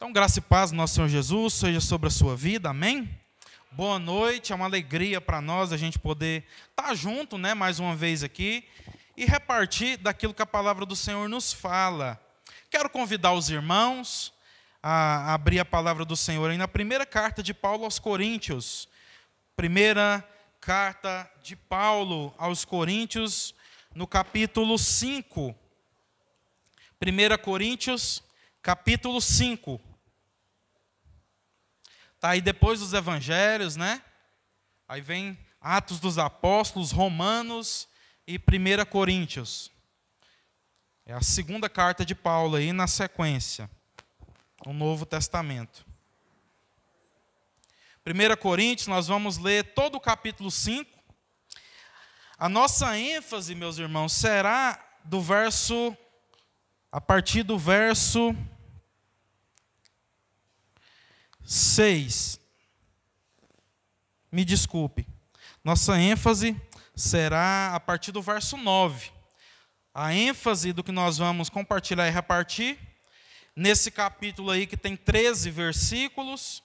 Então, graça e paz nosso Senhor Jesus seja sobre a sua vida, amém? Boa noite, é uma alegria para nós a gente poder estar junto, né, mais uma vez aqui e repartir daquilo que a palavra do Senhor nos fala. Quero convidar os irmãos a abrir a palavra do Senhor aí na primeira carta de Paulo aos Coríntios. Primeira carta de Paulo aos Coríntios, no capítulo 5. 1 Coríntios, capítulo 5. Está aí depois dos evangelhos, né? Aí vem Atos dos Apóstolos, Romanos e 1 Coríntios. É a segunda carta de Paulo aí na sequência, o Novo Testamento. 1 Coríntios, nós vamos ler todo o capítulo 5. A nossa ênfase, meus irmãos, será do verso, a partir do verso 6. Me desculpe. Nossa ênfase será a partir do verso 9. A ênfase do que nós vamos compartilhar e repartir nesse capítulo aí que tem 13 versículos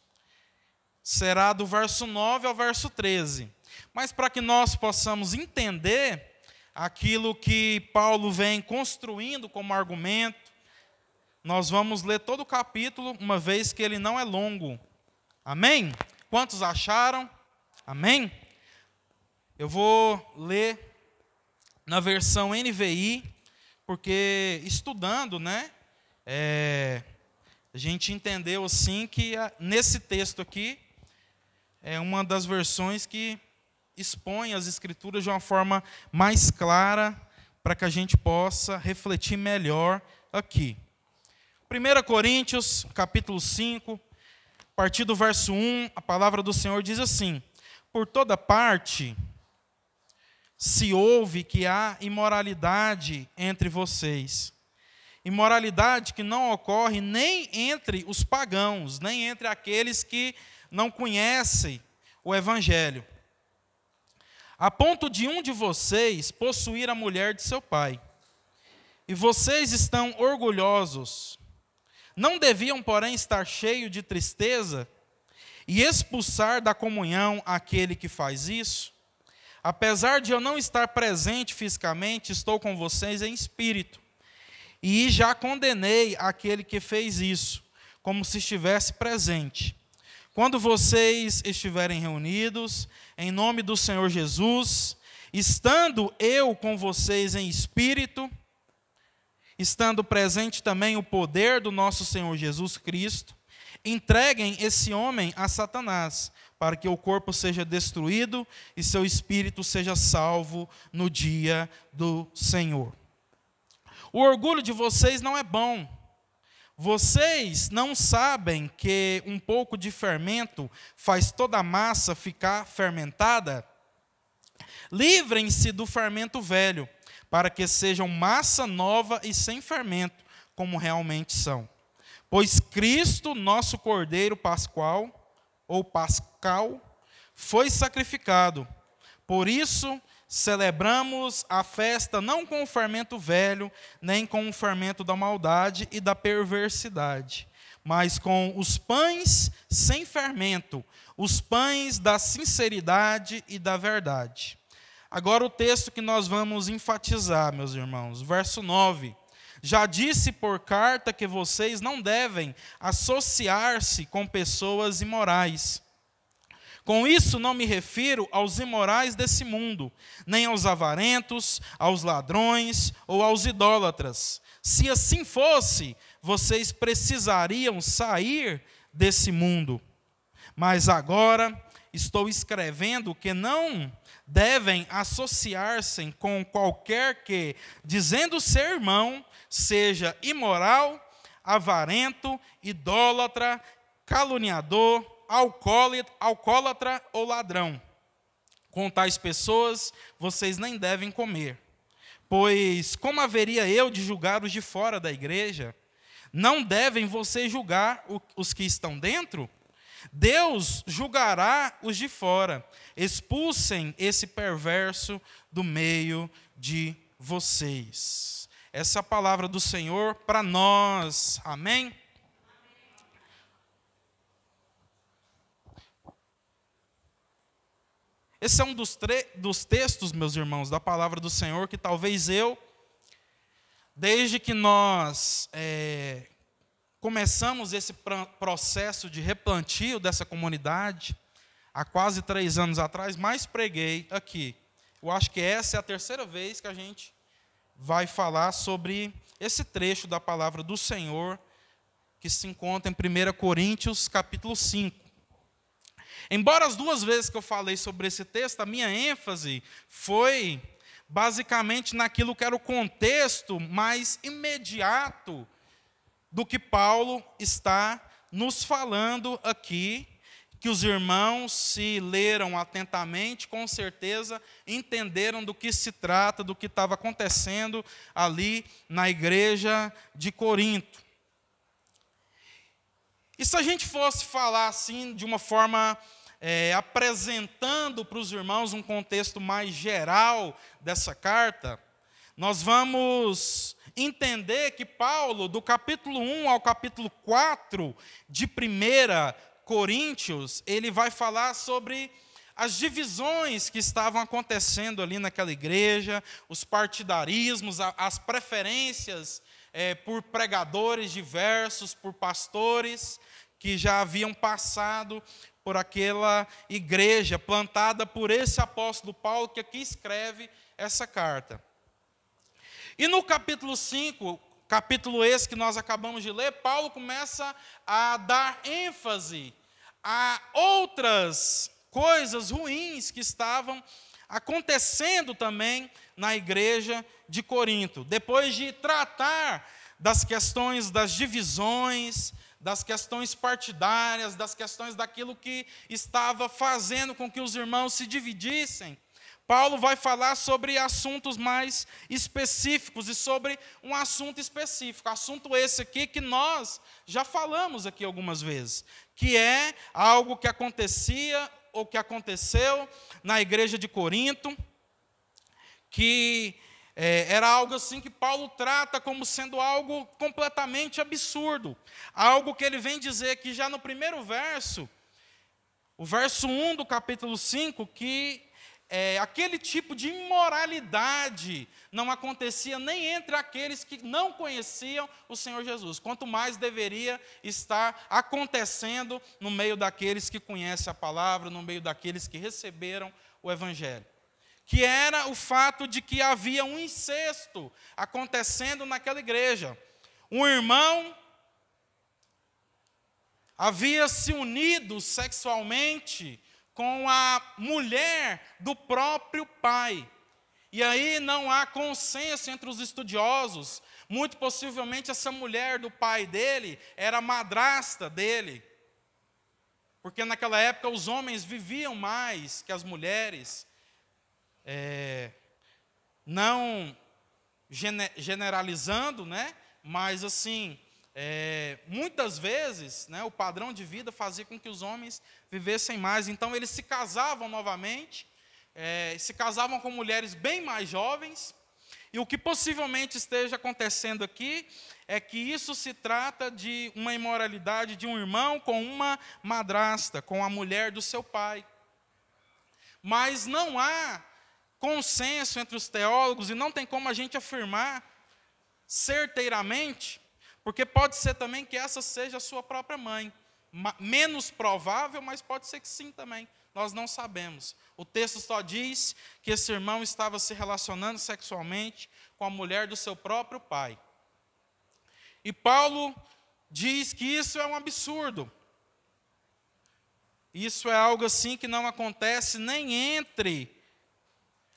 será do verso 9 ao verso 13. Mas para que nós possamos entender aquilo que Paulo vem construindo como argumento, nós vamos ler todo o capítulo, uma vez que ele não é longo. Amém? Quantos acharam? Amém? Eu vou ler na versão NVI, porque estudando, né? É, a gente entendeu assim que nesse texto aqui é uma das versões que expõe as escrituras de uma forma mais clara para que a gente possa refletir melhor aqui. 1 Coríntios, capítulo 5, a partir do verso 1, a palavra do Senhor diz assim: Por toda parte se ouve que há imoralidade entre vocês. Imoralidade que não ocorre nem entre os pagãos, nem entre aqueles que não conhecem o Evangelho. A ponto de um de vocês possuir a mulher de seu pai. E vocês estão orgulhosos. Não deviam, porém, estar cheio de tristeza e expulsar da comunhão aquele que faz isso? Apesar de eu não estar presente fisicamente, estou com vocês em espírito. E já condenei aquele que fez isso, como se estivesse presente. Quando vocês estiverem reunidos, em nome do Senhor Jesus, estando eu com vocês em espírito, estando presente também o poder do nosso Senhor Jesus Cristo, entreguem esse homem a Satanás, para que o corpo seja destruído e seu espírito seja salvo no dia do Senhor. O orgulho de vocês não é bom. Vocês não sabem que um pouco de fermento faz toda a massa ficar fermentada? Livrem-se do fermento velho para que sejam massa nova e sem fermento, como realmente são. Pois Cristo, nosso Cordeiro Pascual, ou Pascal, foi sacrificado. Por isso, celebramos a festa não com o fermento velho, nem com o fermento da maldade e da perversidade, mas com os pães sem fermento, os pães da sinceridade e da verdade. Agora o texto que nós vamos enfatizar, meus irmãos, verso 9. Já disse por carta que vocês não devem associar-se com pessoas imorais. Com isso não me refiro aos imorais desse mundo, nem aos avarentos, aos ladrões ou aos idólatras. Se assim fosse, vocês precisariam sair desse mundo. Mas agora estou escrevendo que não devem associar-se com qualquer que, dizendo ser irmão, seja imoral, avarento, idólatra, caluniador, alcoólatra ou ladrão. Com tais pessoas vocês nem devem comer. Pois como haveria eu de julgar os de fora da igreja? Não devem vocês julgar os que estão dentro? Deus julgará os de fora expulsem esse perverso do meio de vocês. Essa é a palavra do Senhor para nós. Amém? Esse é um dos, dos, textos, meus irmãos, da palavra do Senhor que talvez eu, desde que nós é, começamos esse processo de replantio dessa comunidade, há quase três anos atrás, mais preguei aqui. Eu acho que essa é a terceira vez que a gente vai falar sobre esse trecho da palavra do Senhor que se encontra em 1 Coríntios, capítulo 5. Embora as duas vezes que eu falei sobre esse texto, a minha ênfase foi basicamente naquilo que era o contexto mais imediato do que Paulo está nos falando aqui, que os irmãos, se leram atentamente, com certeza entenderam do que se trata, do que estava acontecendo ali na igreja de Corinto. E se a gente fosse falar assim, de uma forma é, apresentando para os irmãos um contexto mais geral dessa carta, nós vamos entender que Paulo, do capítulo 1 ao capítulo 4 de 1 Coríntios, ele vai falar sobre as divisões que estavam acontecendo ali naquela igreja, os partidarismos, as preferências é, por pregadores diversos, por pastores que já haviam passado por aquela igreja plantada por esse apóstolo Paulo que aqui escreve essa carta. E no capítulo 5, capítulo esse que nós acabamos de ler, Paulo começa a dar ênfase a outras coisas ruins que estavam acontecendo também na igreja de Corinto. Depois de tratar das questões das divisões, das questões partidárias, das questões daquilo que estava fazendo com que os irmãos se dividissem, Paulo vai falar sobre assuntos mais específicos e sobre um assunto específico, assunto esse aqui que nós já falamos aqui algumas vezes, que é algo que acontecia ou que aconteceu na igreja de Corinto, que é, era algo assim que Paulo trata como sendo algo completamente absurdo, algo que ele vem dizer que já no primeiro verso, o verso 1 do capítulo 5, que é, aquele tipo de imoralidade não acontecia nem entre aqueles que não conheciam o Senhor Jesus, quanto mais deveria estar acontecendo no meio daqueles que conhecem a palavra, no meio daqueles que receberam o Evangelho. Que era o fato de que havia um incesto acontecendo naquela igreja. Um irmão havia se unido sexualmente com a mulher do próprio pai. E aí não há consenso entre os estudiosos. Muito possivelmente essa mulher do pai dele era madrasta dele. Porque naquela época os homens viviam mais que as mulheres. É, não generalizando, né? Mas assim, é, muitas vezes, né, o padrão de vida fazia com que os homens vivessem mais, então eles se casavam novamente, é, se casavam com mulheres bem mais jovens, e o que possivelmente esteja acontecendo aqui é que isso se trata de uma imoralidade de um irmão com uma madrasta, com a mulher do seu pai. Mas não há consenso entre os teólogos, e não tem como a gente afirmar certeiramente porque pode ser também que essa seja a sua própria mãe. Menos provável, mas pode ser que sim também. Nós não sabemos. O texto só diz que esse irmão estava se relacionando sexualmente com a mulher do seu próprio pai. E Paulo diz que isso é um absurdo. Isso é algo assim que não acontece nem entre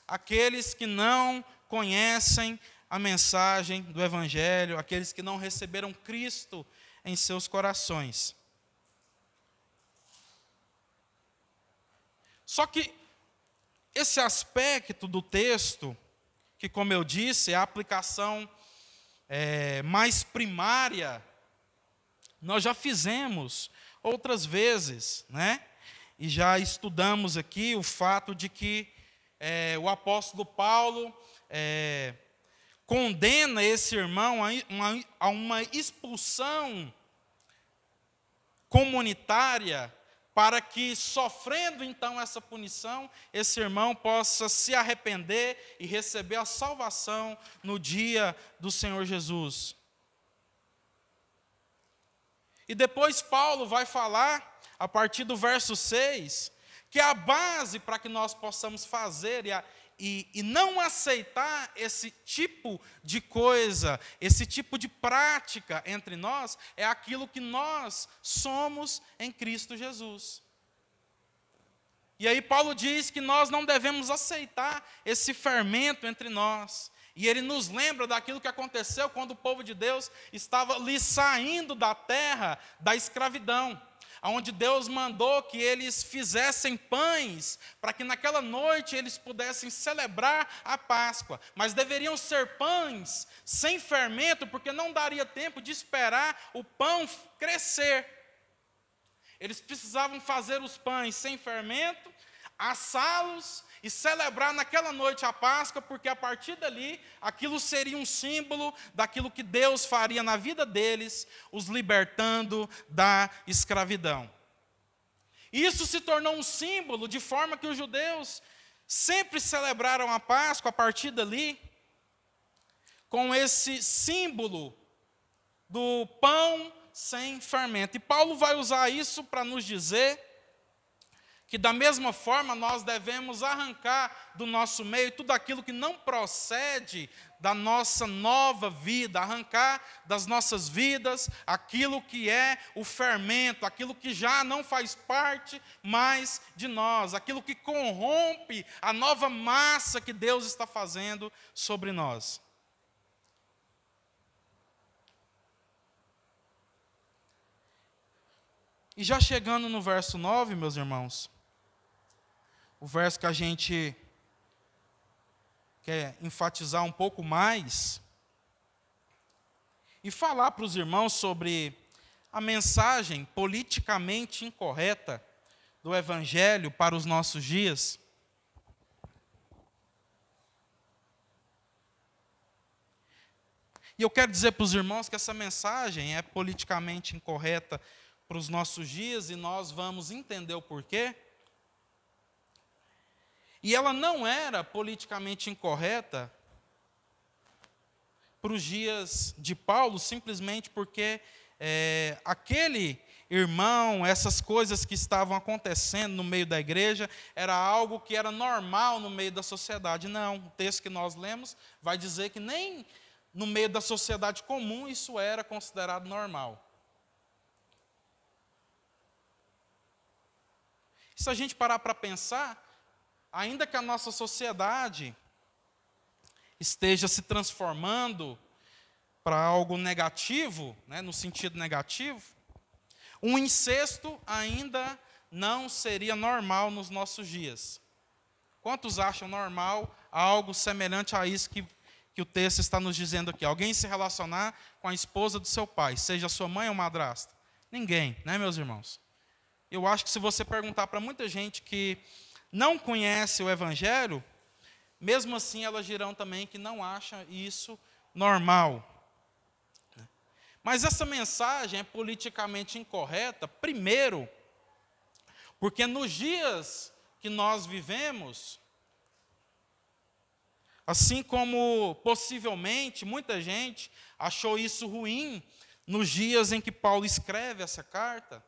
aqueles que não conhecem a mensagem do Evangelho, aqueles que não receberam Cristo em seus corações. Só que esse aspecto do texto, que, como eu disse, é a aplicação é, mais primária, nós já fizemos outras vezes, né? E já estudamos aqui o fato de que é, o apóstolo Paulo é, condena esse irmão a uma, expulsão comunitária para que, sofrendo então essa punição, esse irmão possa se arrepender e receber a salvação no dia do Senhor Jesus. E depois Paulo vai falar, a partir do verso 6, que a base para que nós possamos fazer e, a, e, e não aceitar esse tipo de coisa, esse tipo de prática entre nós, é aquilo que nós somos em Cristo Jesus. E aí Paulo diz que nós não devemos aceitar esse fermento entre nós. E ele nos lembra daquilo que aconteceu quando o povo de Deus estava ali saindo da terra da escravidão onde Deus mandou que eles fizessem pães, para que naquela noite eles pudessem celebrar a Páscoa. Mas deveriam ser pães sem fermento, porque não daria tempo de esperar o pão crescer. Eles precisavam fazer os pães sem fermento, assá-los e celebrar naquela noite a Páscoa, porque a partir dali aquilo seria um símbolo daquilo que Deus faria na vida deles, os libertando da escravidão. Isso se tornou um símbolo de forma que os judeus sempre celebraram a Páscoa a partir dali, com esse símbolo do pão sem fermento. E Paulo vai usar isso para nos dizer que da mesma forma nós devemos arrancar do nosso meio tudo aquilo que não procede da nossa nova vida, arrancar das nossas vidas aquilo que é o fermento, aquilo que já não faz parte mais de nós, aquilo que corrompe a nova massa que Deus está fazendo sobre nós. E já chegando no verso 9, meus irmãos, o verso que a gente quer enfatizar um pouco mais e falar para os irmãos sobre a mensagem politicamente incorreta do Evangelho para os nossos dias. E eu quero dizer para os irmãos que essa mensagem é politicamente incorreta para os nossos dias e nós vamos entender o porquê. E ela não era politicamente incorreta para os dias de Paulo, simplesmente porque é, aquele irmão, essas coisas que estavam acontecendo no meio da igreja, era algo que era normal no meio da sociedade. Não, o texto que nós lemos vai dizer que nem no meio da sociedade comum isso era considerado normal. Se a gente parar para pensar, ainda que a nossa sociedade esteja se transformando para algo negativo, né, no sentido negativo, um incesto ainda não seria normal nos nossos dias. Quantos acham normal algo semelhante a isso que, que o texto está nos dizendo aqui? Alguém se relacionar com a esposa do seu pai, seja sua mãe ou madrasta? Ninguém, né, meus irmãos? Eu acho que se você perguntar para muita gente que não conhece o Evangelho, mesmo assim elas dirão também que não acham isso normal. Mas essa mensagem é politicamente incorreta, primeiro, porque nos dias que nós vivemos, assim como possivelmente muita gente achou isso ruim nos dias em que Paulo escreve essa carta,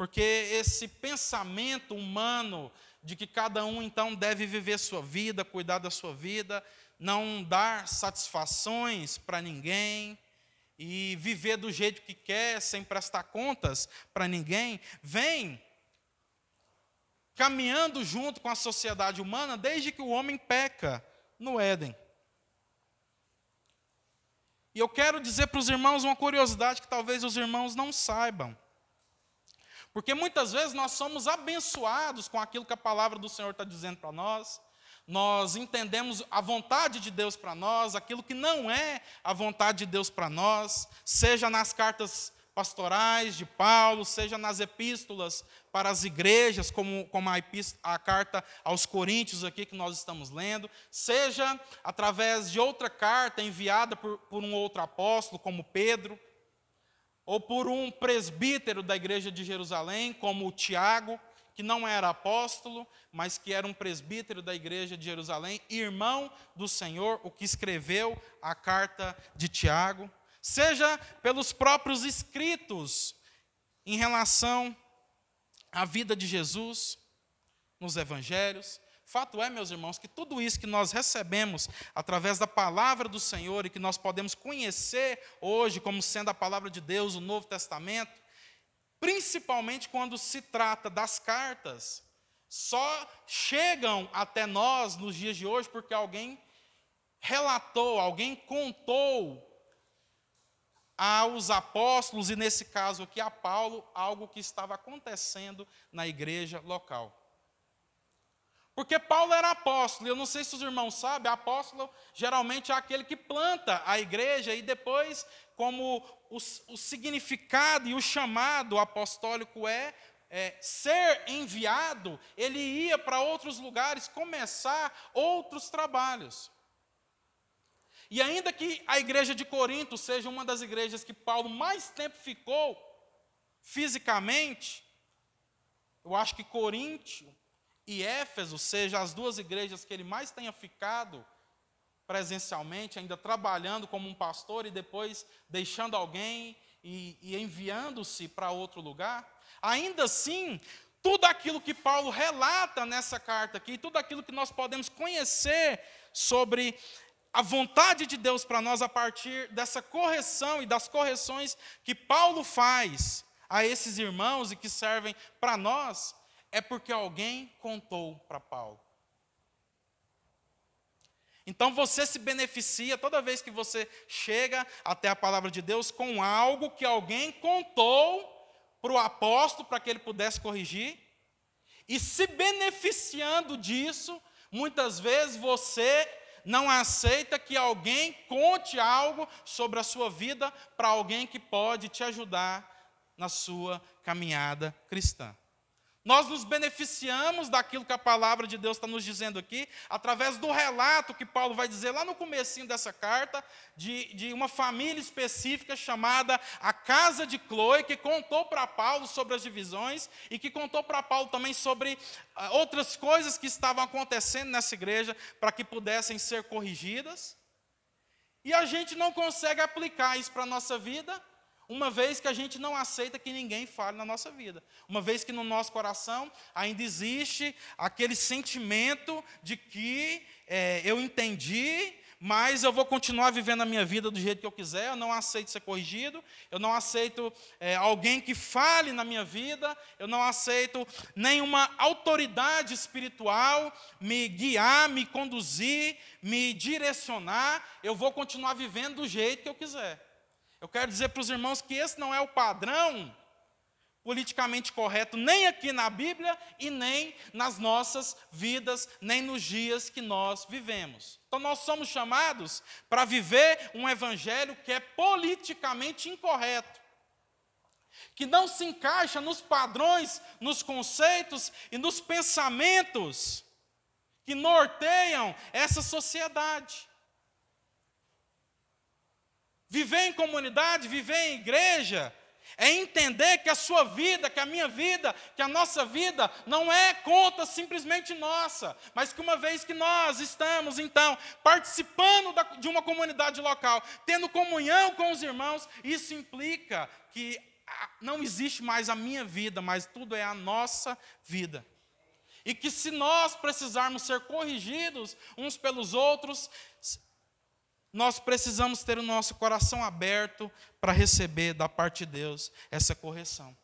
porque esse pensamento humano de que cada um então deve viver sua vida, cuidar da sua vida, não dar satisfações para ninguém e viver do jeito que quer, sem prestar contas para ninguém, vem caminhando junto com a sociedade humana desde que o homem peca no Éden. E eu quero dizer para os irmãos uma curiosidade que talvez os irmãos não saibam. Porque muitas vezes nós somos abençoados com aquilo que a palavra do Senhor está dizendo para nós, nós entendemos a vontade de Deus para nós, aquilo que não é a vontade de Deus para nós, seja nas cartas pastorais de Paulo, seja nas epístolas para as igrejas, como, como a, a, carta aos Coríntios aqui que nós estamos lendo, seja através de outra carta enviada por, por um outro apóstolo, como Pedro. Ou por um presbítero da igreja de Jerusalém, como Tiago, que não era apóstolo, mas que era um presbítero da igreja de Jerusalém, irmão do Senhor, o que escreveu a carta de Tiago, seja pelos próprios escritos em relação à vida de Jesus nos evangelhos. Fato é, meus irmãos, que tudo isso que nós recebemos através da palavra do Senhor e que nós podemos conhecer hoje como sendo a palavra de Deus, o Novo Testamento, principalmente quando se trata das cartas, só chegam até nós nos dias de hoje porque alguém relatou, alguém contou aos apóstolos, e nesse caso aqui a Paulo, algo que estava acontecendo na igreja local. Porque Paulo era apóstolo, eu não sei se os irmãos sabem, apóstolo geralmente é aquele que planta a igreja e depois, como o, o significado e o chamado apostólico é, é ser enviado, ele ia para outros lugares começar outros trabalhos. E ainda que a igreja de Corinto seja uma das igrejas que Paulo mais tempo ficou fisicamente, eu acho que Coríntio e Éfeso sejam as duas igrejas que ele mais tenha ficado presencialmente, ainda trabalhando como um pastor e depois deixando alguém e, e enviando-se para outro lugar. Ainda assim, tudo aquilo que Paulo relata nessa carta aqui, tudo aquilo que nós podemos conhecer sobre a vontade de Deus para nós a partir dessa correção e das correções que Paulo faz a esses irmãos e que servem para nós, é porque alguém contou para Paulo. Então você se beneficia toda vez que você chega até a palavra de Deus com algo que alguém contou para o apóstolo para que ele pudesse corrigir. E se beneficiando disso, muitas vezes você não aceita que alguém conte algo sobre a sua vida para alguém que pode te ajudar na sua caminhada cristã. Nós nos beneficiamos daquilo que a palavra de Deus está nos dizendo aqui, através do relato que Paulo vai dizer lá no comecinho dessa carta, de, de uma família específica chamada a Casa de Chloe, que contou para Paulo sobre as divisões e que contou para Paulo também sobre uh, outras coisas que estavam acontecendo nessa igreja para que pudessem ser corrigidas. E a gente não consegue aplicar isso para a nossa vida, uma vez que a gente não aceita que ninguém fale na nossa vida, uma vez que no nosso coração ainda existe aquele sentimento de que é, eu entendi, mas eu vou continuar vivendo a minha vida do jeito que eu quiser, eu não aceito ser corrigido, eu não aceito é, alguém que fale na minha vida, eu não aceito nenhuma autoridade espiritual me guiar, me conduzir, me direcionar, eu vou continuar vivendo do jeito que eu quiser. Eu quero dizer para os irmãos que esse não é o padrão politicamente correto, nem aqui na Bíblia e nem nas nossas vidas, nem nos dias que nós vivemos. Então, nós somos chamados para viver um evangelho que é politicamente incorreto, que não se encaixa nos padrões, nos conceitos e nos pensamentos que norteiam essa sociedade. Viver em comunidade, viver em igreja, é entender que a sua vida, que a minha vida, que a nossa vida não é conta simplesmente nossa, mas que uma vez que nós estamos, então, participando de uma comunidade local, tendo comunhão com os irmãos, isso implica que não existe mais a minha vida, mas tudo é a nossa vida. E que se nós precisarmos ser corrigidos uns pelos outros, nós precisamos ter o nosso coração aberto para receber da parte de Deus essa correção.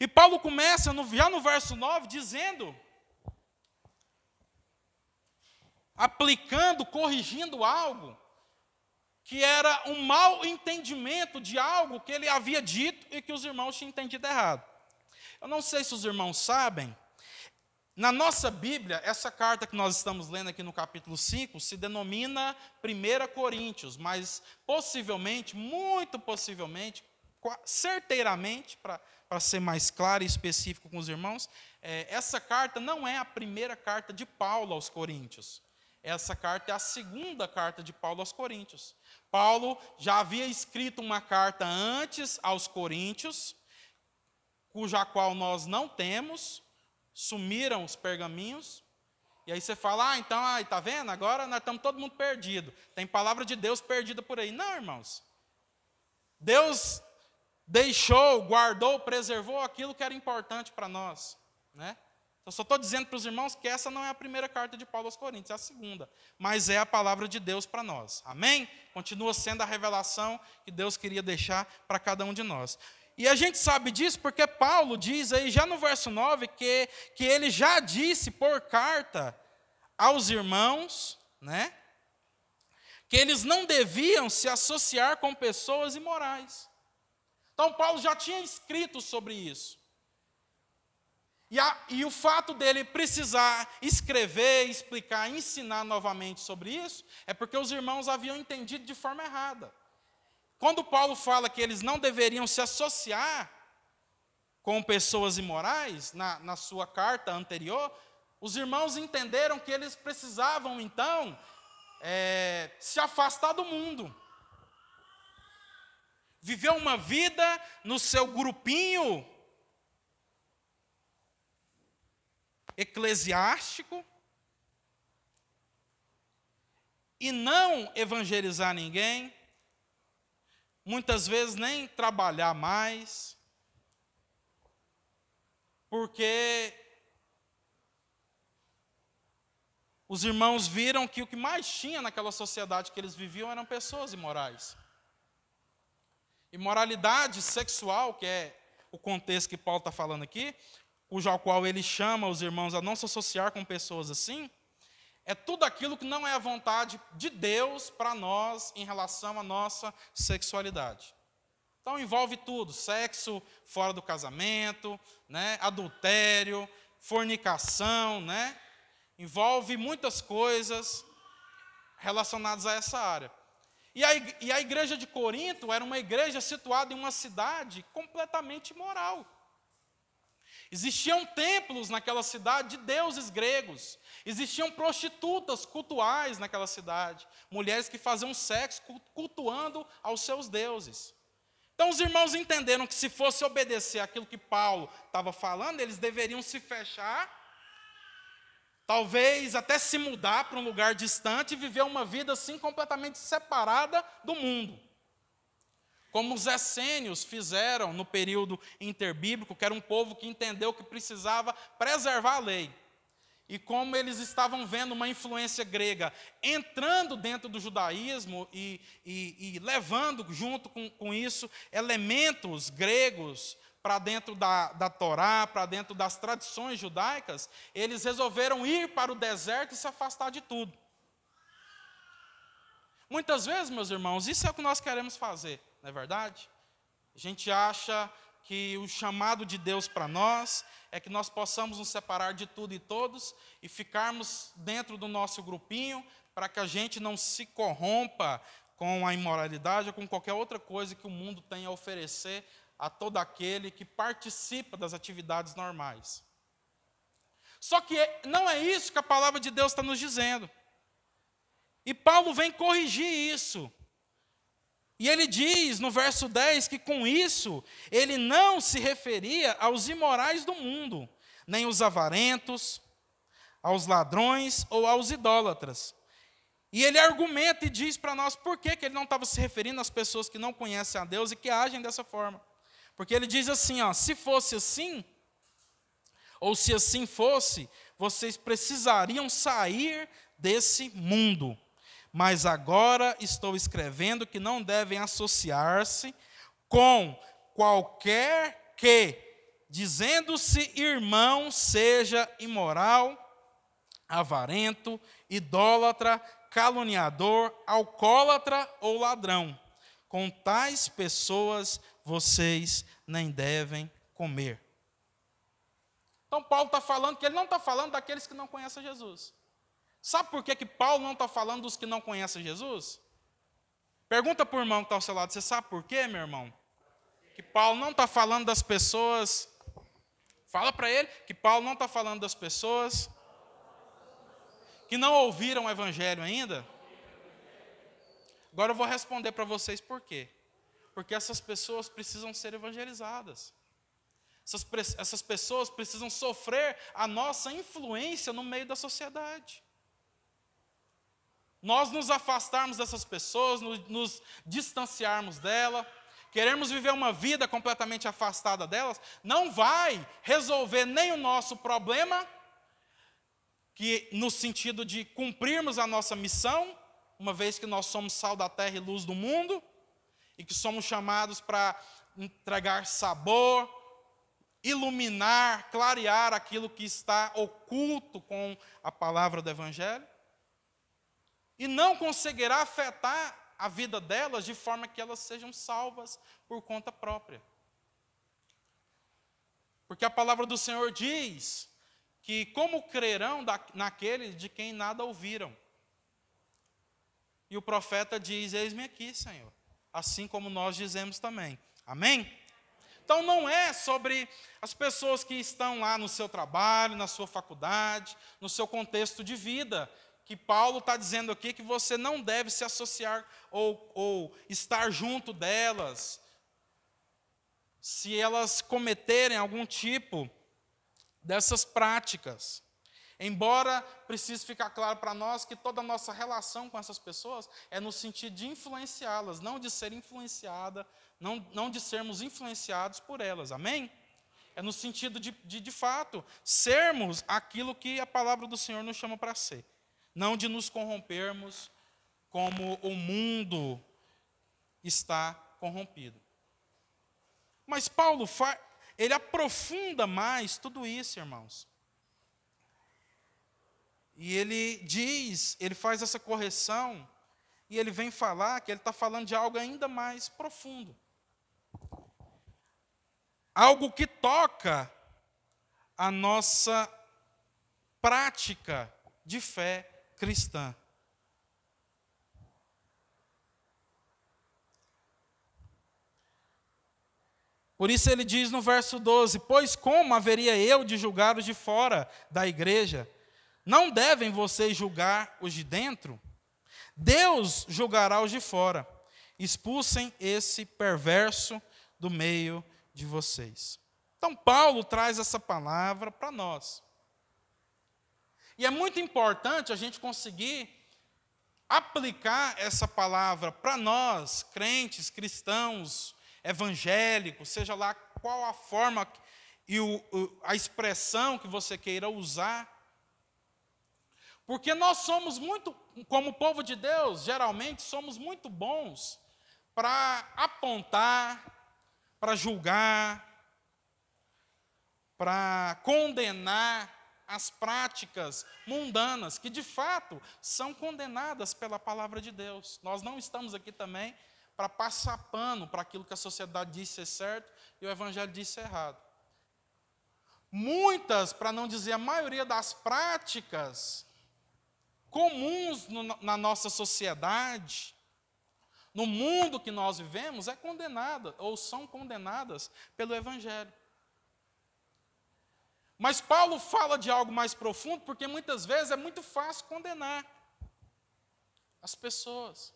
E Paulo começa no, já no verso 9 dizendo, aplicando, corrigindo algo, que era um mau entendimento de algo que ele havia dito e que os irmãos tinham entendido errado. Eu não sei se os irmãos sabem, na nossa Bíblia, essa carta que nós estamos lendo aqui no capítulo 5 se denomina 1 Coríntios, mas possivelmente, muito possivelmente, certeiramente, para ser mais claro e específico com os irmãos, é, essa carta não é a primeira carta de Paulo aos Coríntios. essa carta é a segunda carta de Paulo aos Coríntios. Paulo já havia escrito uma carta antes aos Coríntios, cuja qual nós não temos, sumiram os pergaminhos. E aí você fala, ah, então, aí, tá vendo? Agora nós estamos todo mundo perdido. Tem palavra de Deus perdida por aí. Não, irmãos. Deus deixou, guardou, preservou aquilo que era importante para nós. Né? Eu só estou dizendo para os irmãos que essa não é a primeira carta de Paulo aos Coríntios, é a segunda. Mas é a palavra de Deus para nós. Amém? Continua sendo a revelação que Deus queria deixar para cada um de nós. E a gente sabe disso porque Paulo diz aí, já no verso 9, que, que ele já disse por carta aos irmãos, né? Que eles não deviam se associar com pessoas imorais. Então, Paulo já tinha escrito sobre isso. E, a, e, o fato dele precisar escrever, explicar, ensinar novamente sobre isso, é porque os irmãos haviam entendido de forma errada. Quando Paulo fala que eles não deveriam se associar com pessoas imorais, na, na sua carta anterior, os irmãos entenderam que eles precisavam, então, é, se afastar do mundo. Viver uma vida no seu grupinho eclesiástico e não evangelizar ninguém, muitas vezes nem trabalhar mais, porque os irmãos viram que o que mais tinha naquela sociedade que eles viviam eram pessoas imorais. Imoralidade sexual, que é o contexto que Paulo está falando aqui, cujo qual ele chama os irmãos a não se associar com pessoas assim, é tudo aquilo que não é a vontade de Deus para nós em relação à nossa sexualidade. Então envolve tudo: sexo fora do casamento, né, adultério, fornicação, né? Envolve muitas coisas relacionadas a essa área. E a, e a igreja de Corinto era uma igreja situada em uma cidade completamente imoral. Existiam templos naquela cidade de deuses gregos. Existiam prostitutas cultuais naquela cidade. Mulheres que faziam sexo cultuando aos seus deuses. Então os irmãos entenderam que se fosse obedecer aquilo que Paulo estava falando, eles deveriam se fechar Talvez até se mudar para um lugar distante e viver uma vida assim completamente separada do mundo. Como os essênios fizeram no período interbíblico, que era um povo que entendeu que precisava preservar a lei. E como eles estavam vendo uma influência grega entrando dentro do judaísmo e, e, e levando junto com, com isso elementos gregos para dentro da, da Torá, para dentro das tradições judaicas, eles resolveram ir para o deserto e se afastar de tudo. Muitas vezes, meus irmãos, isso é o que nós queremos fazer, não é verdade? A gente acha que o chamado de Deus para nós é que nós possamos nos separar de tudo e todos e ficarmos dentro do nosso grupinho para que a gente não se corrompa com a imoralidade ou com qualquer outra coisa que o mundo tem a oferecer a todo aquele que participa das atividades normais. Só que não é isso que a palavra de Deus está nos dizendo. E Paulo vem corrigir isso. E ele diz no verso 10 que com isso ele não se referia aos imorais do mundo, nem os avarentos, aos ladrões ou aos idólatras. E ele argumenta e diz para nós por que, que ele não estava se referindo às pessoas que não conhecem a Deus e que agem dessa forma. Porque ele diz assim, ó, se fosse assim, ou se assim fosse, vocês precisariam sair desse mundo. Mas agora estou escrevendo que não devem associar-se com qualquer que, dizendo-se irmão, seja imoral, avarento, idólatra, caluniador, alcoólatra ou ladrão. Com tais pessoas vocês nem devem comer. Então, Paulo está falando que ele não está falando daqueles que não conhecem Jesus. Sabe por que, que Paulo não está falando dos que não conhecem Jesus? Pergunta para o irmão que está ao seu lado, você sabe por quê, meu irmão? Que Paulo não está falando das pessoas. Fala para ele que Paulo não está falando das pessoas Que não ouviram o evangelho ainda? Agora eu vou responder para vocês por quê. Porque essas pessoas precisam ser evangelizadas. Essas, essas pessoas precisam sofrer a nossa influência no meio da sociedade. Nós nos afastarmos dessas pessoas, nos, nos distanciarmos dela, queremos viver uma vida completamente afastada delas, não vai resolver nem o nosso problema, que no sentido de cumprirmos a nossa missão, uma vez que nós somos sal da terra e luz do mundo, e que somos chamados para entregar sabor, iluminar, clarear aquilo que está oculto com a palavra do Evangelho, e não conseguirá afetar a vida delas de forma que elas sejam salvas por conta própria. Porque a palavra do Senhor diz que como crerão naquele de quem nada ouviram. E o profeta diz: Eis-me aqui, Senhor, assim como nós dizemos também. Amém? Então não é sobre as pessoas que estão lá no seu trabalho, na sua faculdade, no seu contexto de vida, que Paulo está dizendo aqui que você não deve se associar ou, ou estar junto delas, se elas cometerem algum tipo dessas práticas. Embora precise ficar claro para nós que toda a nossa relação com essas pessoas é no sentido de influenciá-las, não de ser influenciada, não, não de sermos influenciados por elas. Amém? É no sentido de, de, de fato, sermos aquilo que a palavra do Senhor nos chama para ser. Não de nos corrompermos como o mundo está corrompido. Mas Paulo, ele aprofunda mais tudo isso, irmãos. E ele diz, ele faz essa correção, e ele vem falar que ele está falando de algo ainda mais profundo. Algo que toca a nossa prática de fé cristã. Por isso ele diz no verso 12: Pois como haveria eu de julgar os de fora da igreja? Não devem vocês julgar os de dentro? Deus julgará os de fora. Expulsem esse perverso do meio de vocês. Então, Paulo traz essa palavra para nós. E é muito importante a gente conseguir aplicar essa palavra para nós, crentes, cristãos, evangélicos, seja lá qual a forma e o, a expressão que você queira usar. Porque nós somos muito, como povo de Deus, geralmente somos muito bons para apontar, para julgar, para condenar as práticas mundanas, que de fato são condenadas pela palavra de Deus. Nós não estamos aqui também para passar pano para aquilo que a sociedade diz ser certo e o evangelho diz ser errado. Muitas, para não dizer a maioria das práticas comuns no, na nossa sociedade, no mundo que nós vivemos, é condenada ou são condenadas pelo Evangelho. Mas Paulo fala de algo mais profundo, porque muitas vezes é muito fácil condenar as pessoas.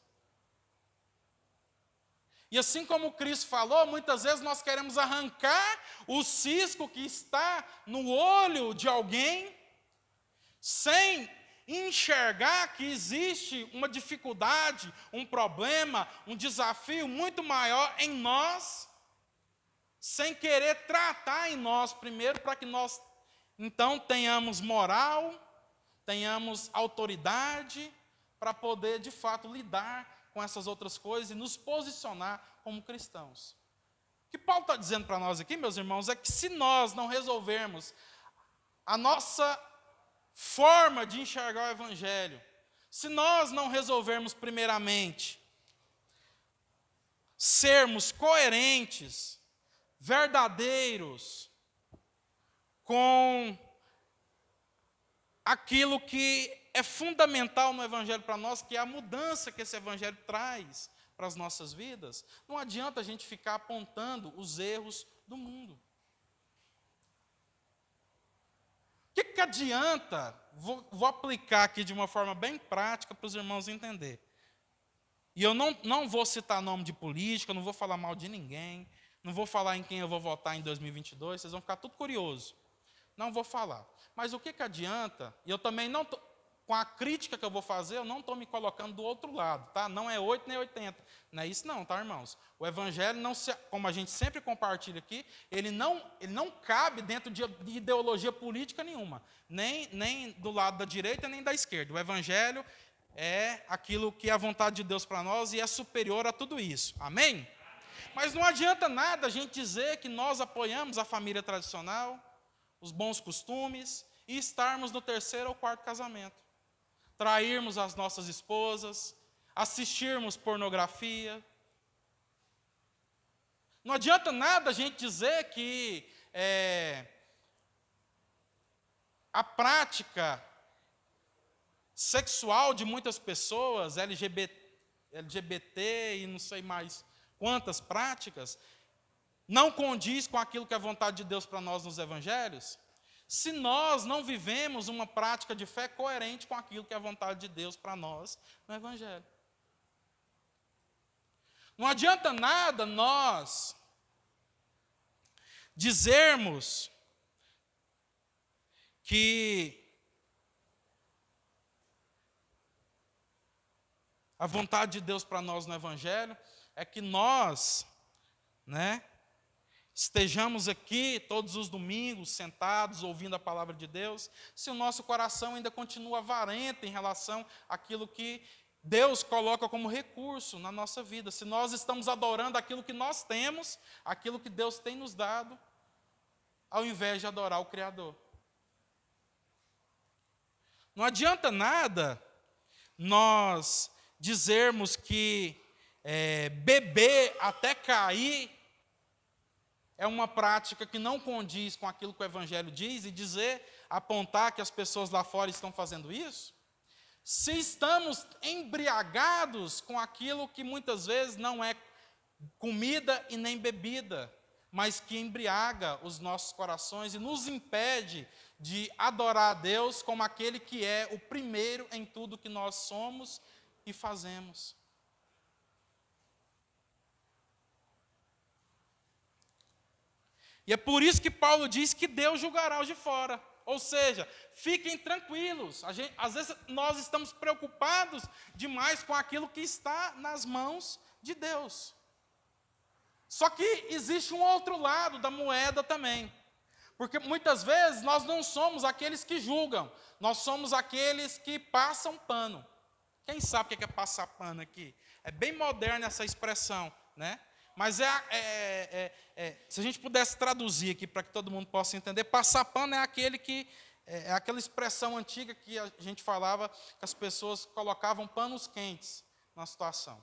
E assim como Cristo falou, muitas vezes nós queremos arrancar o cisco que está no olho de alguém, sem enxergar que existe uma dificuldade, um problema, um desafio muito maior em nós, sem querer tratar em nós primeiro, para que nós então tenhamos moral, tenhamos autoridade, para poder de fato lidar com essas outras coisas e nos posicionar como cristãos. O que Paulo está dizendo para nós aqui, meus irmãos, é que se nós não resolvermos a nossa forma de enxergar o Evangelho. Se nós não resolvermos, primeiramente, sermos coerentes, verdadeiros, com aquilo que é fundamental no Evangelho para nós, que é a mudança que esse Evangelho traz para as nossas vidas, não adianta a gente ficar apontando os erros do mundo. que, que adianta vou, vou aplicar aqui de uma forma bem prática para os irmãos entenderem. E eu não, não vou citar nome de política, não vou falar mal de ninguém, não vou falar em quem eu vou votar em 2022, vocês vão ficar tudo curiosos. Não vou falar. Mas o que, que adianta? E eu também não tô, com a crítica que eu vou fazer, eu não estou me colocando do outro lado, tá? Não é 8 nem 80. Não é isso não, tá, irmãos? O evangelho não se, como a gente sempre compartilha aqui, ele não, ele não cabe dentro de, de ideologia política nenhuma, nem, nem do lado da direita nem da esquerda. O evangelho é aquilo que é a vontade de Deus para nós e é superior a tudo isso. Amém? Mas não adianta nada a gente dizer que nós apoiamos a família tradicional, os bons costumes e estarmos no terceiro ou quarto casamento trairmos as nossas esposas, assistirmos pornografia. Não adianta nada a gente dizer que é, a prática sexual de muitas pessoas, LGBT, LGBT e não sei mais quantas práticas, não condiz com aquilo que é vontade de Deus para nós nos evangelhos se nós não vivemos uma prática de fé coerente com aquilo que é a vontade de Deus para nós no Evangelho. Não adianta nada nós dizermos que a vontade de Deus para nós no Evangelho é que nós, né, estejamos aqui todos os domingos sentados ouvindo a palavra de Deus, se o nosso coração ainda continua avarento em relação àquilo que Deus coloca como recurso na nossa vida, se nós estamos adorando aquilo que nós temos, aquilo que Deus tem nos dado, ao invés de adorar o Criador. Não adianta nada nós dizermos que é, beber até cair é uma prática que não condiz com aquilo que o Evangelho diz e dizer, apontar que as pessoas lá fora estão fazendo isso? Se estamos embriagados com aquilo que muitas vezes não é comida e nem bebida, mas que embriaga os nossos corações e nos impede de adorar a Deus como aquele que é o primeiro em tudo que nós somos e fazemos. E é por isso que Paulo diz que Deus julgará os de fora. Ou seja, fiquem tranquilos. Gente, às vezes nós estamos preocupados demais com aquilo que está nas mãos de Deus. Só que existe um outro lado da moeda também. Porque muitas vezes nós não somos aqueles que julgam, nós somos aqueles que passam pano. Quem sabe o que é passar pano aqui? É bem moderna essa expressão, né? Mas é, é, é, é, se a gente pudesse traduzir aqui para que todo mundo possa entender, passar pano é aquele que é, é aquela expressão antiga que a gente falava que as pessoas colocavam panos quentes na situação.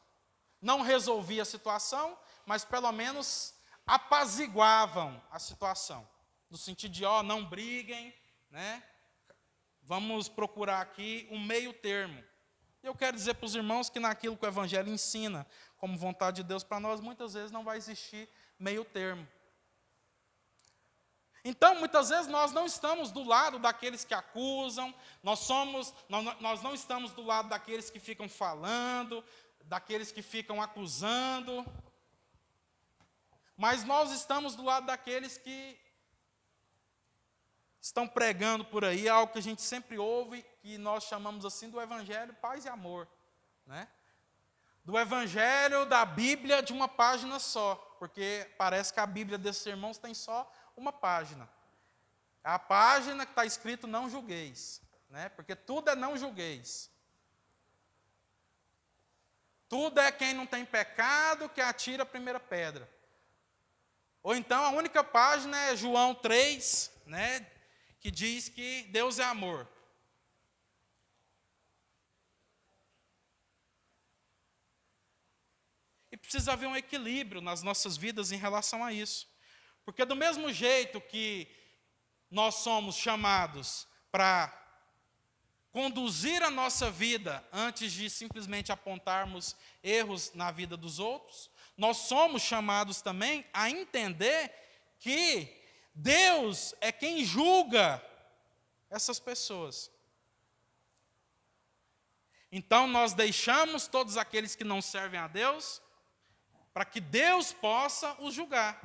Não resolvia a situação, mas pelo menos apaziguavam a situação. No sentido de, ó, não briguem, né? Vamos procurar aqui um meio termo. Eu quero dizer para os irmãos que naquilo que o Evangelho ensina, como vontade de Deus para nós, muitas vezes não vai existir meio termo. Então, muitas vezes nós não estamos do lado daqueles que acusam, nós somos, nós, não estamos do lado daqueles que ficam falando, daqueles que ficam acusando, mas nós estamos do lado daqueles que estão pregando por aí algo que a gente sempre ouve, que nós chamamos assim do Evangelho paz e amor. Né? Do Evangelho da Bíblia de uma página só, porque parece que a Bíblia desses irmãos tem só uma página. É a página que está escrito não julgueis, né? porque tudo é não julgueis. Tudo é quem não tem pecado que atira a primeira pedra. Ou então a única página é João 3, né, que diz que Deus é amor. E precisa haver um equilíbrio nas nossas vidas em relação a isso. Porque, do mesmo jeito que nós somos chamados para conduzir a nossa vida antes de simplesmente apontarmos erros na vida dos outros, nós somos chamados também a entender que Deus é quem julga essas pessoas. Então nós deixamos todos aqueles que não servem a Deus para que Deus possa os julgar.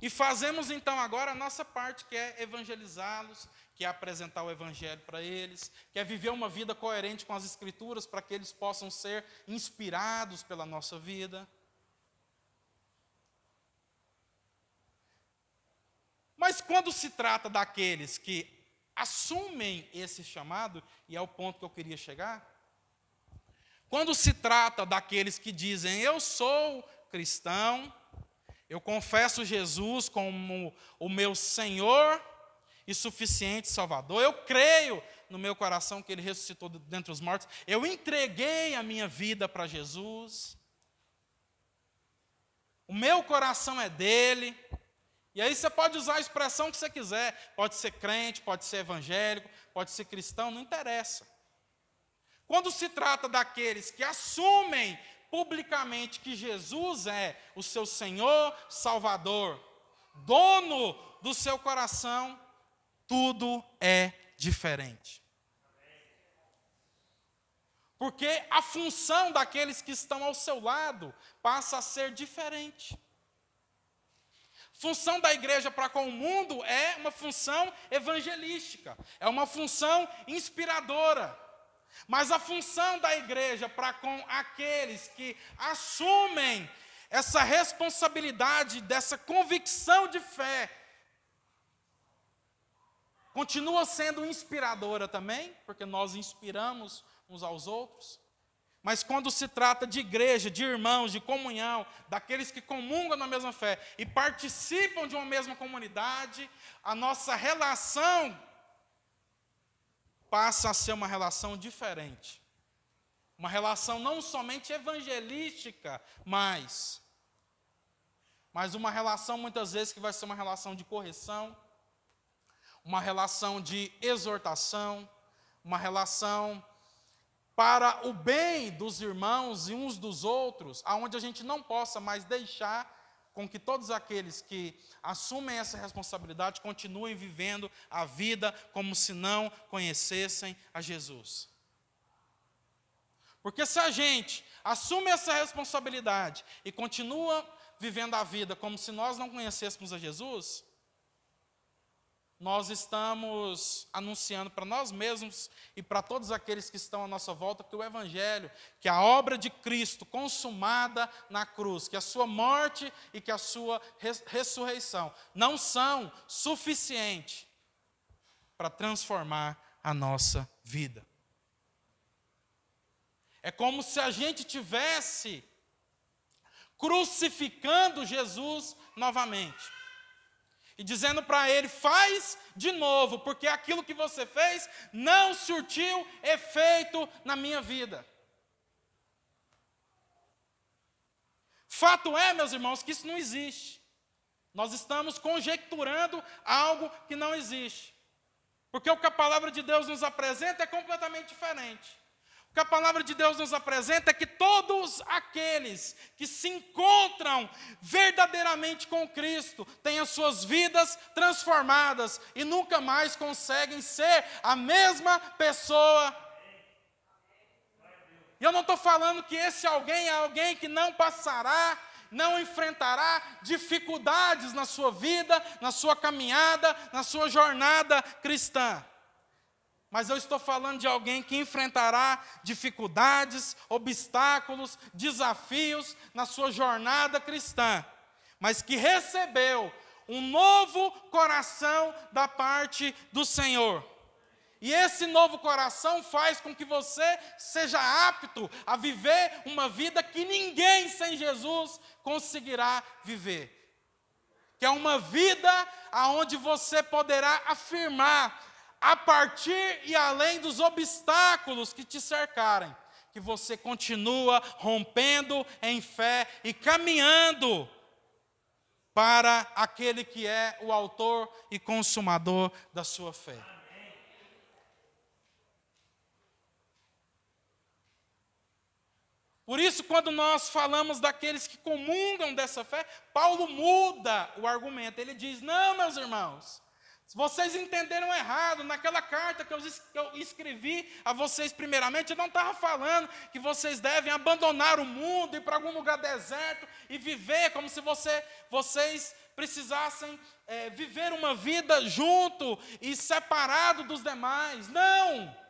E fazemos então agora a nossa parte, que é evangelizá-los, que é apresentar o evangelho para eles, que é viver uma vida coerente com as escrituras para que eles possam ser inspirados pela nossa vida. Mas quando se trata daqueles que assumem esse chamado, e é o ponto que eu queria chegar, quando se trata daqueles que dizem, eu sou cristão, eu confesso Jesus como o meu Senhor e suficiente Salvador. Eu creio no meu coração que Ele ressuscitou dentre os mortos. Eu entreguei a minha vida para Jesus. O meu coração é dele. E aí você pode usar a expressão que você quiser. Pode ser crente, pode ser evangélico, pode ser cristão, não interessa. Quando se trata daqueles que assumem publicamente que Jesus é o seu Senhor, Salvador, dono do seu coração, tudo é diferente. Porque a função daqueles que estão ao seu lado passa a ser diferente. Função da igreja para com o mundo é uma função evangelística, é uma função inspiradora. Mas a função da igreja para com aqueles que assumem essa responsabilidade, dessa convicção de fé, continua sendo inspiradora também, porque nós inspiramos uns aos outros. Mas quando se trata de igreja, de irmãos, de comunhão, daqueles que comungam na mesma fé e participam de uma mesma comunidade, a nossa relação passa a ser uma relação diferente. Uma relação não somente evangelística, mas mas uma relação muitas vezes que vai ser uma relação de correção, uma relação de exortação, uma relação para o bem dos irmãos e uns dos outros, aonde a gente não possa mais deixar com que todos aqueles que assumem essa responsabilidade continuem vivendo a vida como se não conhecessem a Jesus. Porque se a gente assume essa responsabilidade e continua vivendo a vida como se nós não conhecêssemos a Jesus, nós estamos anunciando para nós mesmos e para todos aqueles que estão à nossa volta que o Evangelho, que a obra de Cristo consumada na cruz, que a sua morte e que a sua ressurreição não são suficientes para transformar a nossa vida. É como se a gente tivesse crucificando Jesus novamente e dizendo para ele: faz de novo, porque aquilo que você fez não surtiu efeito na minha vida. Fato é, meus irmãos, que isso não existe. Nós estamos conjecturando algo que não existe. Porque o que a palavra de Deus nos apresenta é completamente diferente. O que a palavra de Deus nos apresenta é que todos aqueles que se encontram verdadeiramente com Cristo têm as suas vidas transformadas e nunca mais conseguem ser a mesma pessoa. E eu não estou falando que esse alguém é alguém que não passará, não enfrentará dificuldades na sua vida, na sua caminhada, na sua jornada cristã mas eu estou falando de alguém que enfrentará dificuldades, obstáculos, desafios na sua jornada cristã, mas que recebeu um novo coração da parte do Senhor. E esse novo coração faz com que você seja apto a viver uma vida que ninguém sem Jesus conseguirá viver. Que é uma vida aonde você poderá afirmar a partir e além dos obstáculos que te cercarem, que você continua rompendo em fé e caminhando para aquele que é o autor e consumador da sua fé. Por isso, quando nós falamos daqueles que comungam dessa fé, Paulo muda o argumento. Ele diz: Não, meus irmãos, vocês entenderam errado, naquela carta que eu, escrevi a vocês primeiramente, eu não estava falando que vocês devem abandonar o mundo, ir para algum lugar deserto e viver como se você, vocês precisassem é, viver uma vida junto e separado dos demais. Não!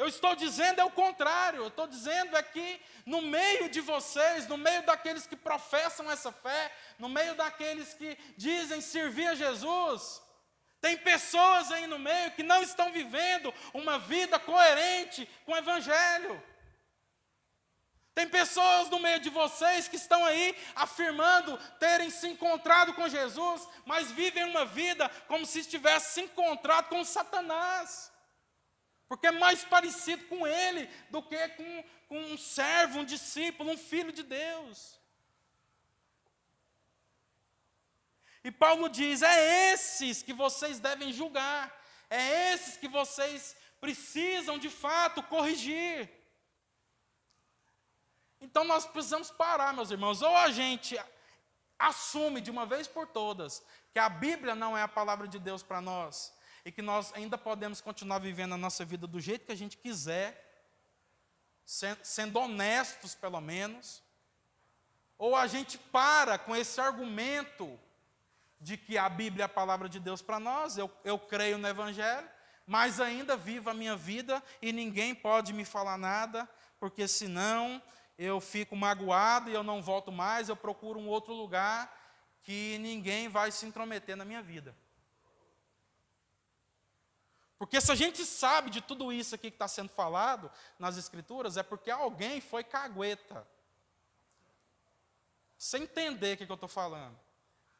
Eu estou dizendo é o contrário, eu estou dizendo é que no meio de vocês, no meio daqueles que professam essa fé, no meio daqueles que dizem servir a Jesus, tem pessoas aí no meio que não estão vivendo uma vida coerente com o Evangelho. Tem pessoas no meio de vocês que estão aí afirmando terem se encontrado com Jesus, mas vivem uma vida como se estivessem se encontrado com Satanás porque é mais parecido com ele do que com, com um servo, um discípulo, um filho de Deus. E Paulo diz: é esses que vocês devem julgar, é esses que vocês precisam de fato corrigir. Então nós precisamos parar, meus irmãos, ou a gente assume de uma vez por todas que a Bíblia não é a palavra de Deus para nós, e que nós ainda podemos continuar vivendo a nossa vida do jeito que a gente quiser, sendo honestos pelo menos, ou a gente para com esse argumento de que a Bíblia é a palavra de Deus para nós, eu, eu creio no Evangelho, mas ainda vivo a minha vida e ninguém pode me falar nada, porque senão eu fico magoado e eu não volto mais, eu procuro um outro lugar que ninguém vai se intrometer na minha vida. Porque se a gente sabe de tudo isso aqui que está sendo falado nas Escrituras, é porque alguém foi cagueta. Sem entender o que, que eu estou falando.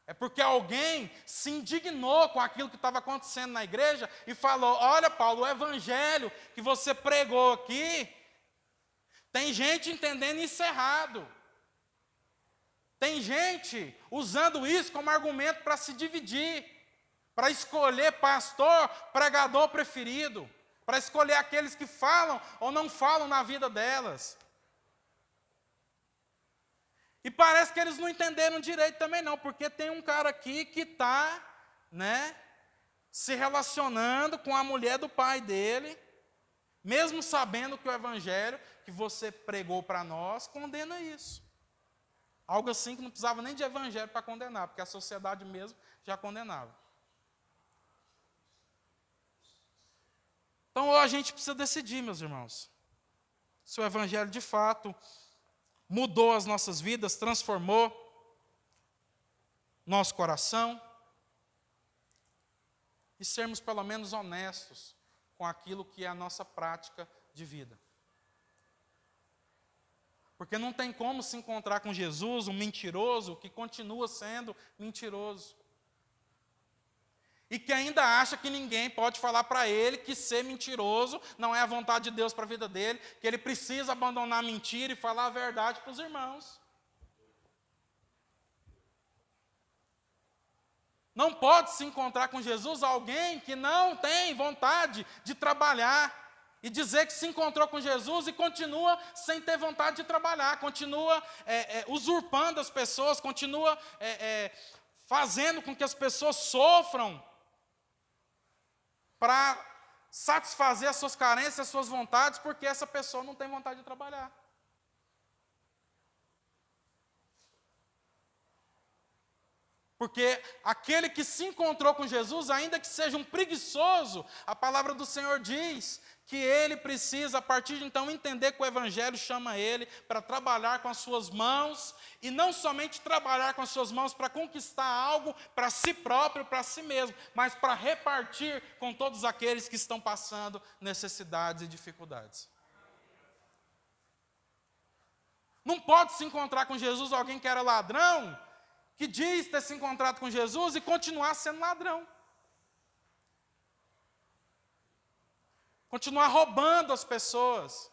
É porque alguém se indignou com aquilo que estava acontecendo na igreja e falou: Olha, Paulo, o evangelho que você pregou aqui, tem gente entendendo isso errado. Tem gente usando isso como argumento para se dividir para escolher pastor, pregador preferido, para escolher aqueles que falam ou não falam na vida delas. E parece que eles não entenderam direito também não, porque tem um cara aqui que está, né, se relacionando com a mulher do pai dele, mesmo sabendo que o evangelho que você pregou para nós condena isso. Algo assim que não precisava nem de evangelho para condenar, porque a sociedade mesmo já condenava. Então a gente precisa decidir, meus irmãos, se o Evangelho de fato mudou as nossas vidas, transformou nosso coração, e sermos pelo menos honestos com aquilo que é a nossa prática de vida. Porque não tem como se encontrar com Jesus, um mentiroso que continua sendo mentiroso e que ainda acha que ninguém pode falar para ele que ser mentiroso não é a vontade de Deus para a vida dele, que ele precisa abandonar a mentira e falar a verdade para os irmãos. Não pode se encontrar com Jesus alguém que não tem vontade de trabalhar e dizer que se encontrou com Jesus e continua sem ter vontade de trabalhar, continua é, é, usurpando as pessoas, continua é, é fazendo com que as pessoas sofram para satisfazer as suas carências, as suas vontades, porque essa pessoa não tem vontade de trabalhar. Porque aquele que se encontrou com Jesus, ainda que seja um preguiçoso, a palavra do Senhor diz que ele precisa, a partir de então, entender que o Evangelho chama ele para trabalhar com as suas mãos, e não somente trabalhar com as suas mãos para conquistar algo para si próprio, para si mesmo, mas para repartir com todos aqueles que estão passando necessidades e dificuldades. Não pode se encontrar com Jesus alguém que era ladrão, que diz ter se encontrado com Jesus e continuar sendo ladrão. Continuar roubando as pessoas.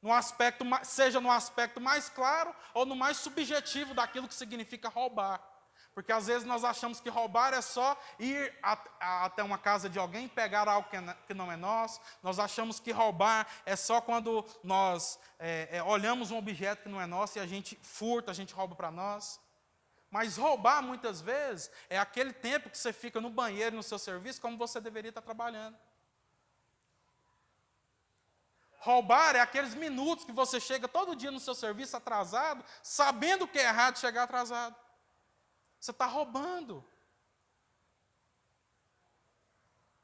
No aspecto, seja no aspecto mais claro ou no mais subjetivo daquilo que significa roubar. Porque às vezes nós achamos que roubar é só ir até uma casa de alguém, pegar algo que não é nosso. Nós achamos que roubar é só quando nós é, é, olhamos um objeto que não é nosso e a gente furta, a gente rouba para nós. Mas roubar, muitas vezes, é aquele tempo que você fica no banheiro, no seu serviço, como você deveria estar trabalhando. Roubar é aqueles minutos que você chega todo dia no seu serviço atrasado, sabendo que é errado chegar atrasado. Você está roubando.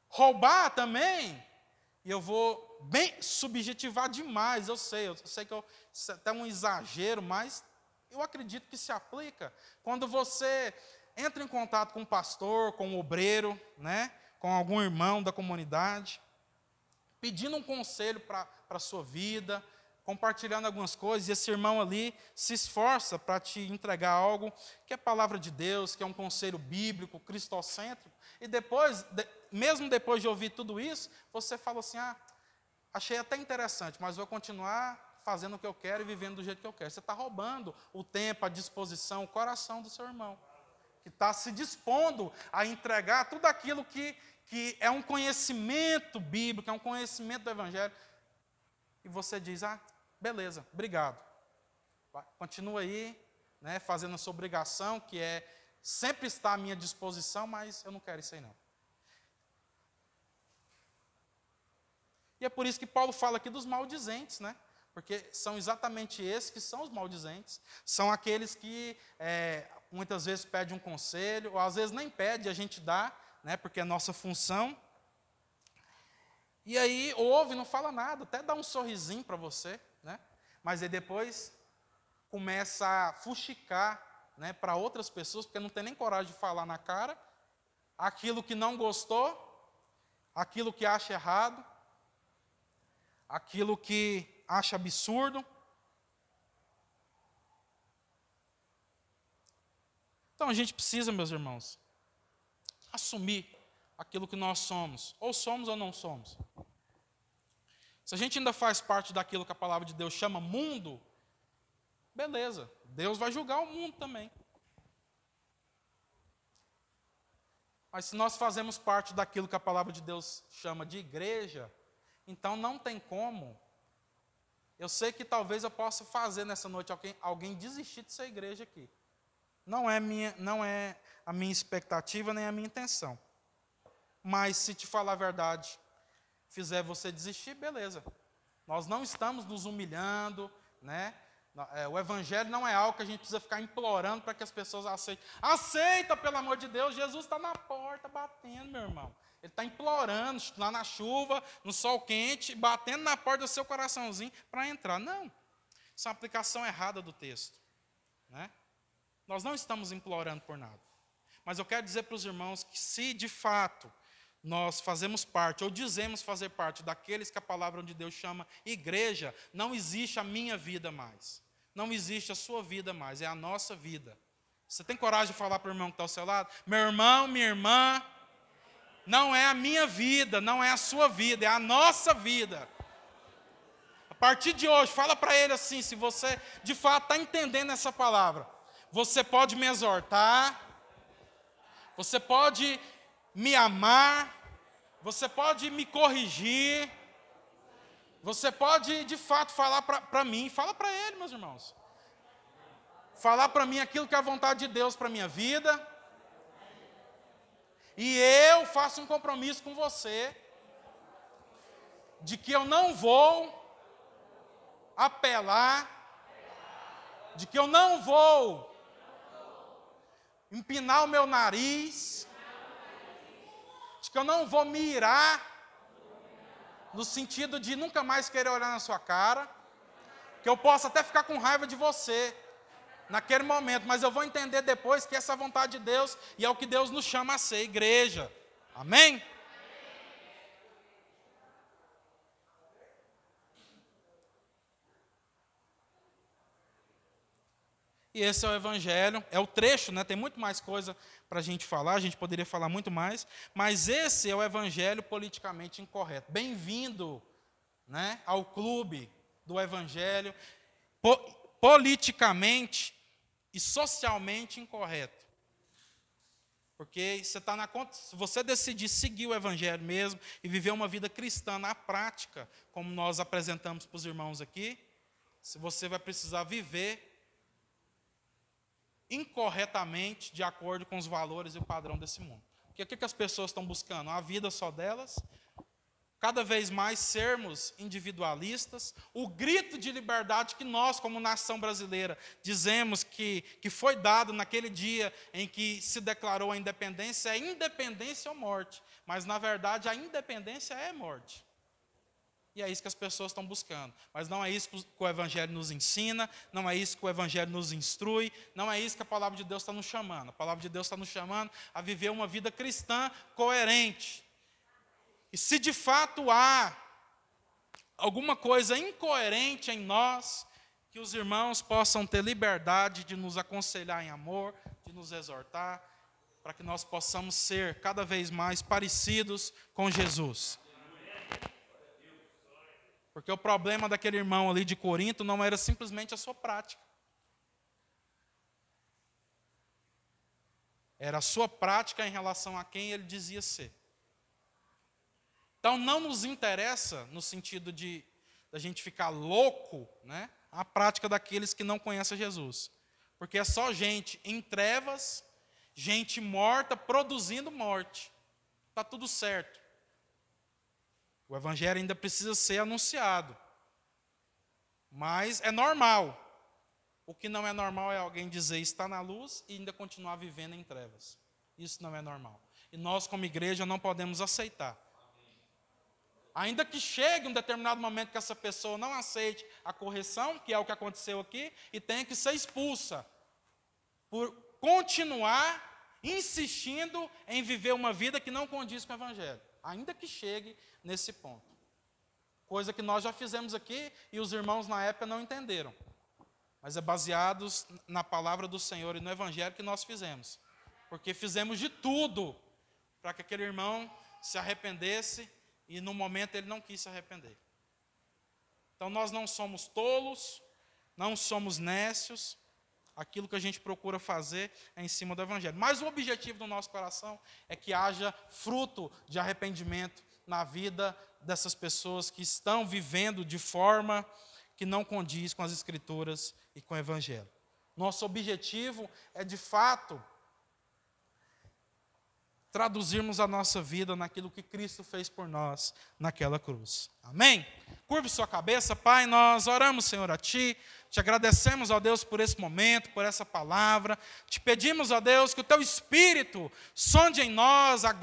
Roubar também, e eu vou bem subjetivar demais, eu sei, eu sei que eu, isso é até um exagero, mas eu acredito que se aplica quando você entra em contato com um pastor, com um obreiro, né, com algum irmão da comunidade, pedindo um conselho para a sua vida, compartilhando algumas coisas, e esse irmão ali se esforça para te entregar algo que é palavra de Deus, que é um conselho bíblico, cristocêntrico, e depois, de, mesmo depois de ouvir tudo isso, você fala assim: ah, achei até interessante, mas vou continuar fazendo o que eu quero e vivendo do jeito que eu quero. Você está roubando o tempo, a disposição, o coração do seu irmão, que está se dispondo a entregar tudo aquilo que que é um conhecimento bíblico, é um conhecimento do Evangelho, e você diz: ah, beleza, obrigado. Vai, continua aí, né, fazendo a sua obrigação, que é sempre estar à minha disposição, mas eu não quero isso aí não. E é por isso que Paulo fala aqui dos maldizentes, né? Porque são exatamente esses que são os maldizentes. São aqueles que é, muitas vezes pedem um conselho, ou às vezes nem pede, a gente dá, né, porque é nossa função. E aí ouve, não fala nada, até dá um sorrisinho para você, né? mas aí depois começa a fuxicar né, para outras pessoas, porque não tem nem coragem de falar na cara aquilo que não gostou, aquilo que acha errado, aquilo que acha absurdo. Então a gente precisa, meus irmãos, assumir aquilo que nós somos, ou somos ou não somos. Se a gente ainda faz parte daquilo que a palavra de Deus chama mundo, beleza, Deus vai julgar o mundo também. Mas se nós fazemos parte daquilo que a palavra de Deus chama de igreja, então não tem como. Eu sei que talvez eu possa fazer nessa noite alguém, alguém desistir de ser igreja aqui. Não é, minha, não é a minha expectativa nem a minha intenção. Mas se te falar a verdade, fizer você desistir, beleza. Nós não estamos nos humilhando, né? É, o evangelho não é algo que a gente precisa ficar implorando para que as pessoas aceitem. Aceita, pelo amor de Deus, Jesus está na porta batendo, meu irmão. Ele está implorando, lá na chuva, no sol quente, batendo na porta do seu coraçãozinho para entrar. Não. Isso é uma aplicação errada do texto. Né? Nós não estamos implorando por nada. Mas eu quero dizer para os irmãos que, se de fato nós fazemos parte, ou dizemos fazer parte daqueles que a palavra de Deus chama igreja, não existe a minha vida mais. Não existe a sua vida mais, é a nossa vida. Você tem coragem de falar para o irmão que está ao seu lado? Meu irmão, minha irmã, não é a minha vida, não é a sua vida, é a nossa vida. A partir de hoje, fala para ele assim: se você de fato está entendendo essa palavra, você pode me exortar, você pode me amar, você pode me corrigir, você pode de fato falar para mim, fala para ele, meus irmãos. Falar para mim aquilo que é a vontade de Deus para minha vida. E eu faço um compromisso com você de que eu não vou apelar, de que eu não vou empinar o meu nariz, de que eu não vou mirar, no sentido de nunca mais querer olhar na sua cara, que eu posso até ficar com raiva de você naquele momento, mas eu vou entender depois que essa é a vontade de Deus e é o que Deus nos chama a ser, igreja. Amém? E esse é o Evangelho, é o trecho, né? tem muito mais coisa para a gente falar, a gente poderia falar muito mais, mas esse é o Evangelho politicamente incorreto. Bem-vindo né, ao clube do Evangelho po politicamente e socialmente incorreto. Porque você está na conta, se você decidir seguir o Evangelho mesmo e viver uma vida cristã na prática, como nós apresentamos para os irmãos aqui, se você vai precisar viver incorretamente de acordo com os valores e o padrão desse mundo. Porque o que as pessoas estão buscando? A vida só delas, cada vez mais sermos individualistas, o grito de liberdade que nós, como nação brasileira, dizemos que, que foi dado naquele dia em que se declarou a independência, é independência ou morte. Mas, na verdade, a independência é morte. E é isso que as pessoas estão buscando. Mas não é isso que o Evangelho nos ensina, não é isso que o Evangelho nos instrui, não é isso que a palavra de Deus está nos chamando. A palavra de Deus está nos chamando a viver uma vida cristã coerente. E se de fato há alguma coisa incoerente em nós, que os irmãos possam ter liberdade de nos aconselhar em amor, de nos exortar, para que nós possamos ser cada vez mais parecidos com Jesus. Porque o problema daquele irmão ali de Corinto não era simplesmente a sua prática. Era a sua prática em relação a quem ele dizia ser. Então não nos interessa no sentido de a gente ficar louco, né? A prática daqueles que não conhecem Jesus. Porque é só gente em trevas, gente morta produzindo morte. Está tudo certo. O evangelho ainda precisa ser anunciado. Mas é normal. O que não é normal é alguém dizer está na luz e ainda continuar vivendo em trevas. Isso não é normal. E nós, como igreja, não podemos aceitar. Ainda que chegue um determinado momento que essa pessoa não aceite a correção, que é o que aconteceu aqui, e tenha que ser expulsa, por continuar insistindo em viver uma vida que não condiz com o Evangelho ainda que chegue nesse ponto. Coisa que nós já fizemos aqui e os irmãos na época não entenderam. Mas é baseados na palavra do Senhor e no evangelho que nós fizemos. Porque fizemos de tudo para que aquele irmão se arrependesse e no momento ele não quis se arrepender. Então nós não somos tolos, não somos nécios, aquilo que a gente procura fazer é em cima do Evangelho. Mas o objetivo do nosso coração é que haja fruto de arrependimento na vida dessas pessoas que estão vivendo de forma que não condiz com as Escrituras e com o Evangelho. Nosso objetivo é, de fato, traduzirmos a nossa vida naquilo que Cristo fez por nós naquela cruz. Amém? Curve sua cabeça, Pai, nós oramos, Senhor, a Ti, te agradecemos, ó Deus, por esse momento, por essa palavra, te pedimos, ó Deus, que o Teu Espírito sonde em nós agora.